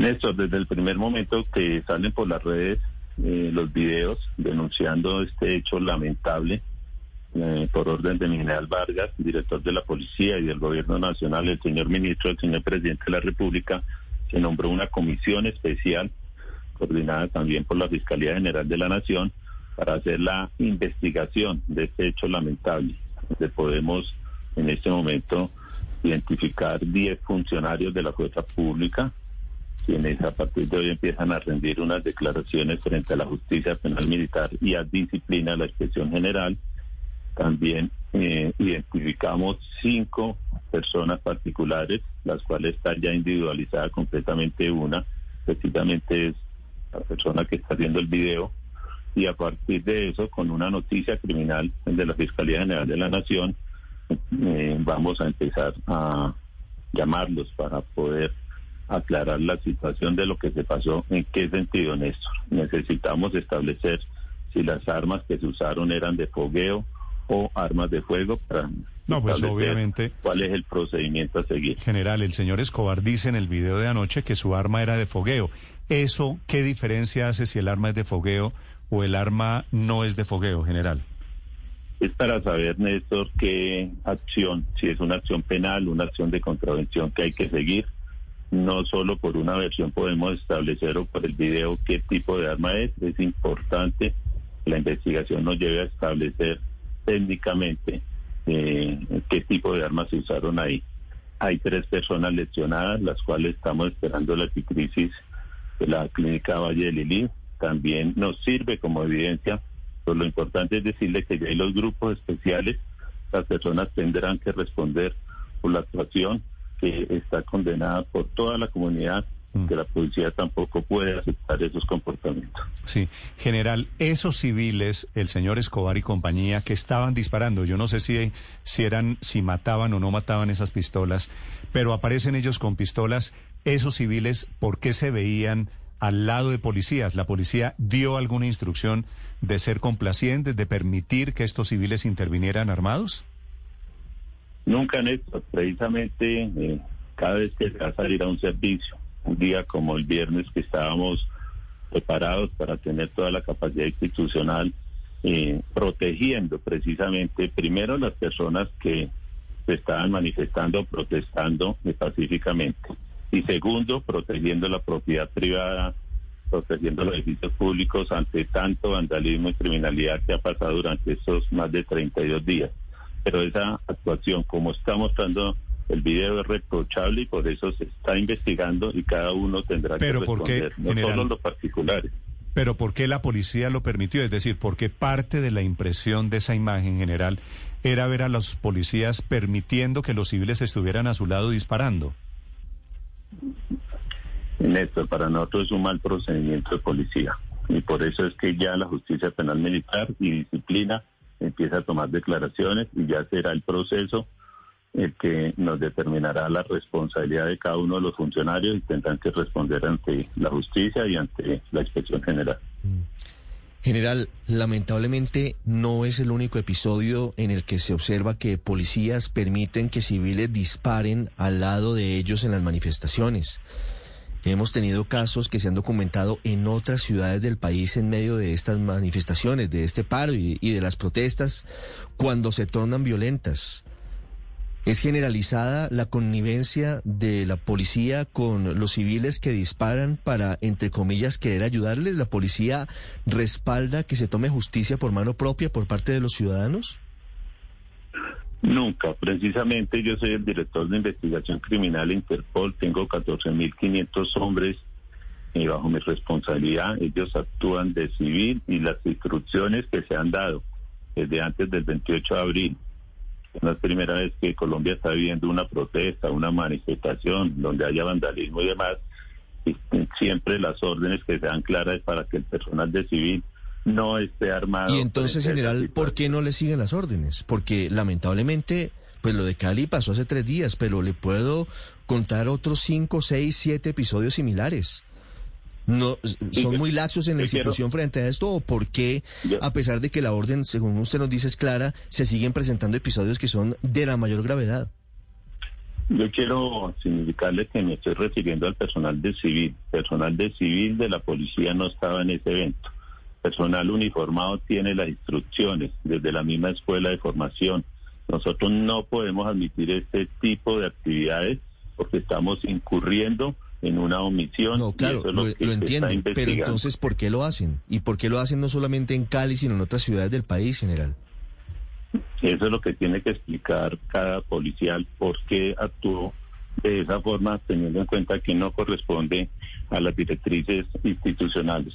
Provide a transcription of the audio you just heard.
Néstor, desde el primer momento que salen por las redes eh, los videos denunciando este hecho lamentable, eh, por orden de mi general Vargas, director de la Policía y del Gobierno Nacional, el señor ministro, el señor presidente de la República, se nombró una comisión especial, coordinada también por la Fiscalía General de la Nación, para hacer la investigación de este hecho lamentable, donde podemos en este momento identificar 10 funcionarios de la fuerza pública, quienes a partir de hoy empiezan a rendir unas declaraciones frente a la justicia penal militar y a disciplina la inspección general también eh, identificamos cinco personas particulares, las cuales están ya individualizadas completamente. Una, precisamente es la persona que está viendo el video. Y a partir de eso, con una noticia criminal de la Fiscalía General de la Nación, eh, vamos a empezar a llamarlos para poder aclarar la situación de lo que se pasó, en qué sentido, Néstor. Necesitamos establecer si las armas que se usaron eran de fogueo, o armas de fuego para no, pues obviamente. ¿Cuál es el procedimiento a seguir? General, el señor Escobar dice en el video de anoche que su arma era de fogueo. ¿Eso qué diferencia hace si el arma es de fogueo o el arma no es de fogueo, general? Es para saber, Néstor, qué acción, si es una acción penal, una acción de contravención que hay que seguir. No solo por una versión podemos establecer o por el video qué tipo de arma es. Es importante que la investigación nos lleve a establecer técnicamente eh, qué tipo de armas se usaron ahí. Hay tres personas lesionadas, las cuales estamos esperando la crisis de la clínica Valle de Lili. También nos sirve como evidencia, pero lo importante es decirle que ya hay los grupos especiales, las personas tendrán que responder por la actuación que está condenada por toda la comunidad Mm. que la policía tampoco puede aceptar esos comportamientos. Sí, general, esos civiles, el señor Escobar y compañía, que estaban disparando, yo no sé si, si eran, si mataban o no mataban esas pistolas, pero aparecen ellos con pistolas, esos civiles, ¿por qué se veían al lado de policías? ¿La policía dio alguna instrucción de ser complacientes, de permitir que estos civiles intervinieran armados? Nunca, Néstor. Precisamente eh, cada vez que va a salir a un servicio, un día como el viernes que estábamos preparados para tener toda la capacidad institucional, eh, protegiendo precisamente primero las personas que se estaban manifestando, protestando pacíficamente. Y segundo, protegiendo la propiedad privada, protegiendo los edificios públicos ante tanto vandalismo y criminalidad que ha pasado durante estos más de 32 días. Pero esa actuación, como está mostrando el video es reprochable y por eso se está investigando y cada uno tendrá que responder, no solo los particulares. Pero ¿por qué la policía lo permitió? Es decir, ¿por qué parte de la impresión de esa imagen general era ver a los policías permitiendo que los civiles estuvieran a su lado disparando? Néstor, para nosotros es un mal procedimiento de policía y por eso es que ya la justicia penal militar y disciplina empieza a tomar declaraciones y ya será el proceso el que nos determinará la responsabilidad de cada uno de los funcionarios y tendrán que responder ante la justicia y ante la inspección general. Mm. General, lamentablemente no es el único episodio en el que se observa que policías permiten que civiles disparen al lado de ellos en las manifestaciones. Hemos tenido casos que se han documentado en otras ciudades del país en medio de estas manifestaciones, de este paro y, de las protestas, cuando se tornan violentas. ¿Es generalizada la connivencia de la policía con los civiles que disparan para, entre comillas, querer ayudarles? ¿La policía respalda que se tome justicia por mano propia por parte de los ciudadanos? Nunca. Precisamente yo soy el director de investigación criminal Interpol. Tengo 14.500 hombres y bajo mi responsabilidad. Ellos actúan de civil y las instrucciones que se han dado desde antes del 28 de abril es primera vez que Colombia está viviendo una protesta, una manifestación donde haya vandalismo y demás. Y siempre las órdenes que sean claras para que el personal de civil no esté armado. Y entonces, general, ¿por qué no le siguen las órdenes? Porque lamentablemente, pues lo de Cali pasó hace tres días, pero le puedo contar otros cinco, seis, siete episodios similares no son muy laxos en la institución frente a esto o por qué a pesar de que la orden según usted nos dice es clara se siguen presentando episodios que son de la mayor gravedad Yo quiero significarle que me estoy refiriendo al personal de civil. Personal de civil de la policía no estaba en ese evento. Personal uniformado tiene las instrucciones desde la misma escuela de formación. Nosotros no podemos admitir este tipo de actividades porque estamos incurriendo en una omisión. No, claro, lo, entiendo, pero entonces, ¿por qué lo hacen? ¿Y por qué lo hacen no solamente en Cali, sino en otras ciudades del país, general? Eso es lo que tiene que explicar cada policial, por qué actuó de esa forma, teniendo en cuenta que no corresponde a las directrices institucionales.